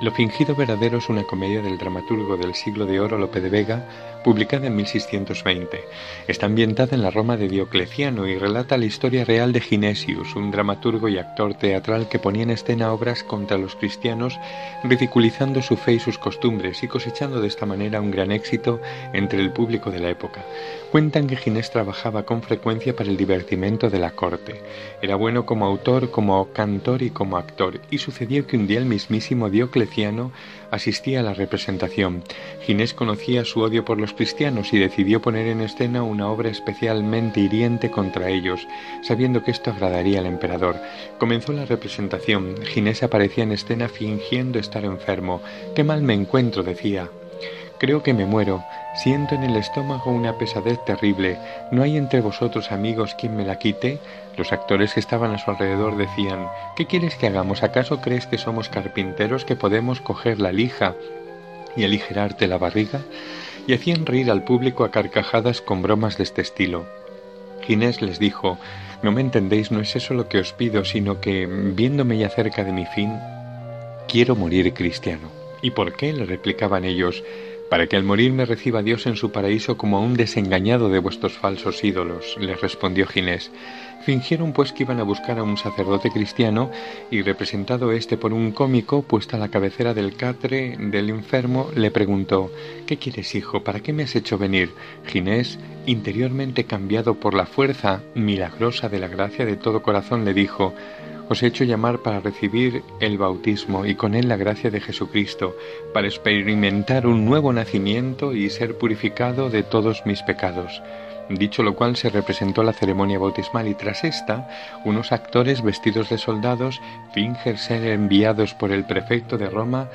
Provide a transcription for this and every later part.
Lo fingido verdadero es una comedia del dramaturgo del siglo de oro Lope de Vega, publicada en 1620. Está ambientada en la Roma de Diocleciano y relata la historia real de Ginesius, un dramaturgo y actor teatral que ponía en escena obras contra los cristianos, ridiculizando su fe y sus costumbres y cosechando de esta manera un gran éxito entre el público de la época. Cuentan que Ginés trabajaba con frecuencia para el divertimento de la corte. Era bueno como autor, como cantor y como actor, y sucedió que un día el mismísimo Diocleciano asistía a la representación. Ginés conocía su odio por los cristianos y decidió poner en escena una obra especialmente hiriente contra ellos, sabiendo que esto agradaría al emperador. Comenzó la representación. Ginés aparecía en escena fingiendo estar enfermo. Qué mal me encuentro, decía. Creo que me muero. Siento en el estómago una pesadez terrible. ¿No hay entre vosotros amigos quien me la quite? Los actores que estaban a su alrededor decían ¿Qué quieres que hagamos? ¿Acaso crees que somos carpinteros que podemos coger la lija y aligerarte la barriga? Y hacían reír al público a carcajadas con bromas de este estilo. Ginés les dijo No me entendéis, no es eso lo que os pido, sino que, viéndome ya cerca de mi fin, quiero morir cristiano. ¿Y por qué? le replicaban ellos para que al morir me reciba Dios en su paraíso como a un desengañado de vuestros falsos ídolos, les respondió Ginés. Fingieron pues que iban a buscar a un sacerdote cristiano y representado éste por un cómico, puesta a la cabecera del catre del enfermo, le preguntó ¿Qué quieres, hijo? ¿Para qué me has hecho venir? Ginés, interiormente cambiado por la fuerza milagrosa de la gracia de todo corazón, le dijo os he hecho llamar para recibir el bautismo y con él la gracia de Jesucristo, para experimentar un nuevo nacimiento y ser purificado de todos mis pecados. Dicho lo cual se representó la ceremonia bautismal y tras esta, unos actores vestidos de soldados fingen ser enviados por el prefecto de Roma,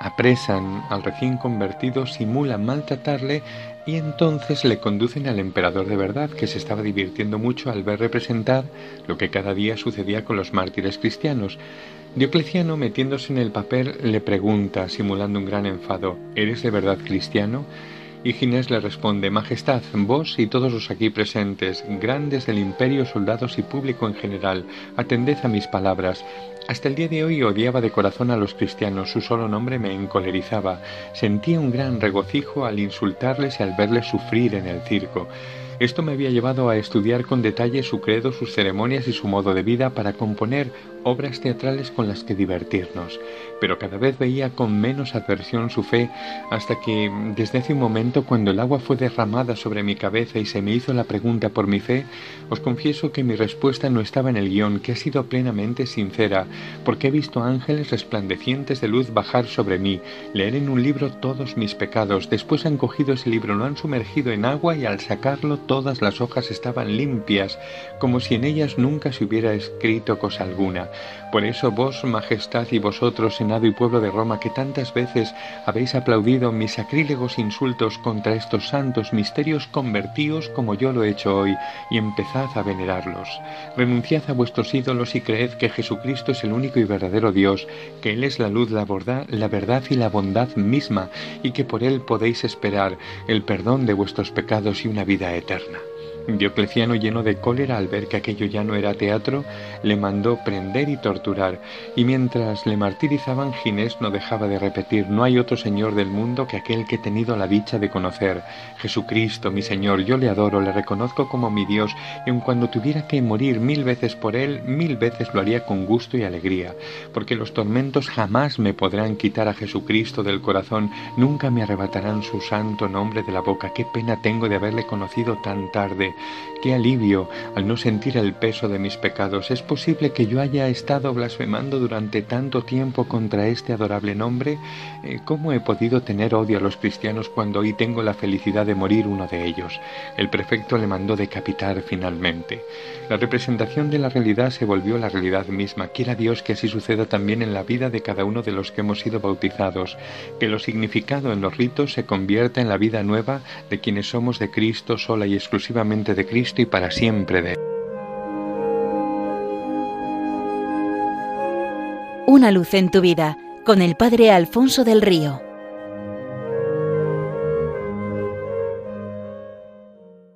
apresan al recién convertido, simulan maltratarle y entonces le conducen al emperador de verdad, que se estaba divirtiendo mucho al ver representar lo que cada día sucedía con los mártires cristianos. Diocleciano, metiéndose en el papel, le pregunta, simulando un gran enfado, ¿Eres de verdad cristiano? Y Ginés le responde, Majestad, vos y todos los aquí presentes, grandes del imperio, soldados y público en general, atended a mis palabras. Hasta el día de hoy odiaba de corazón a los cristianos, su solo nombre me encolerizaba. Sentía un gran regocijo al insultarles y al verles sufrir en el circo. Esto me había llevado a estudiar con detalle su credo, sus ceremonias y su modo de vida para componer obras teatrales con las que divertirnos, pero cada vez veía con menos adversión su fe hasta que, desde hace un momento, cuando el agua fue derramada sobre mi cabeza y se me hizo la pregunta por mi fe, os confieso que mi respuesta no estaba en el guion, que ha sido plenamente sincera, porque he visto ángeles resplandecientes de luz bajar sobre mí, leer en un libro todos mis pecados, después han cogido ese libro, lo han sumergido en agua y al sacarlo todas las hojas estaban limpias, como si en ellas nunca se hubiera escrito cosa alguna. Por eso vos, majestad, y vosotros, Senado y pueblo de Roma, que tantas veces habéis aplaudido mis sacrílegos insultos contra estos santos misterios, convertíos como yo lo he hecho hoy, y empezad a venerarlos. Renunciad a vuestros ídolos y creed que Jesucristo es el único y verdadero Dios, que Él es la luz, la, la verdad y la bondad misma, y que por Él podéis esperar el perdón de vuestros pecados y una vida eterna eterna. Diocleciano, lleno de cólera al ver que aquello ya no era teatro, le mandó prender y torturar, y mientras le martirizaban, Ginés no dejaba de repetir, no hay otro Señor del mundo que aquel que he tenido la dicha de conocer. Jesucristo, mi Señor, yo le adoro, le reconozco como mi Dios, y aun cuando tuviera que morir mil veces por él, mil veces lo haría con gusto y alegría, porque los tormentos jamás me podrán quitar a Jesucristo del corazón, nunca me arrebatarán su santo nombre de la boca. Qué pena tengo de haberle conocido tan tarde qué alivio al no sentir el peso de mis pecados. ¿Es posible que yo haya estado blasfemando durante tanto tiempo contra este adorable nombre? Eh, ¿Cómo he podido tener odio a los cristianos cuando hoy tengo la felicidad de morir uno de ellos? El prefecto le mandó decapitar finalmente. La representación de la realidad se volvió la realidad misma. Quiera Dios que así suceda también en la vida de cada uno de los que hemos sido bautizados, que lo significado en los ritos se convierta en la vida nueva de quienes somos de Cristo sola y exclusivamente de Cristo y para siempre de Una luz en tu vida con el Padre Alfonso del Río.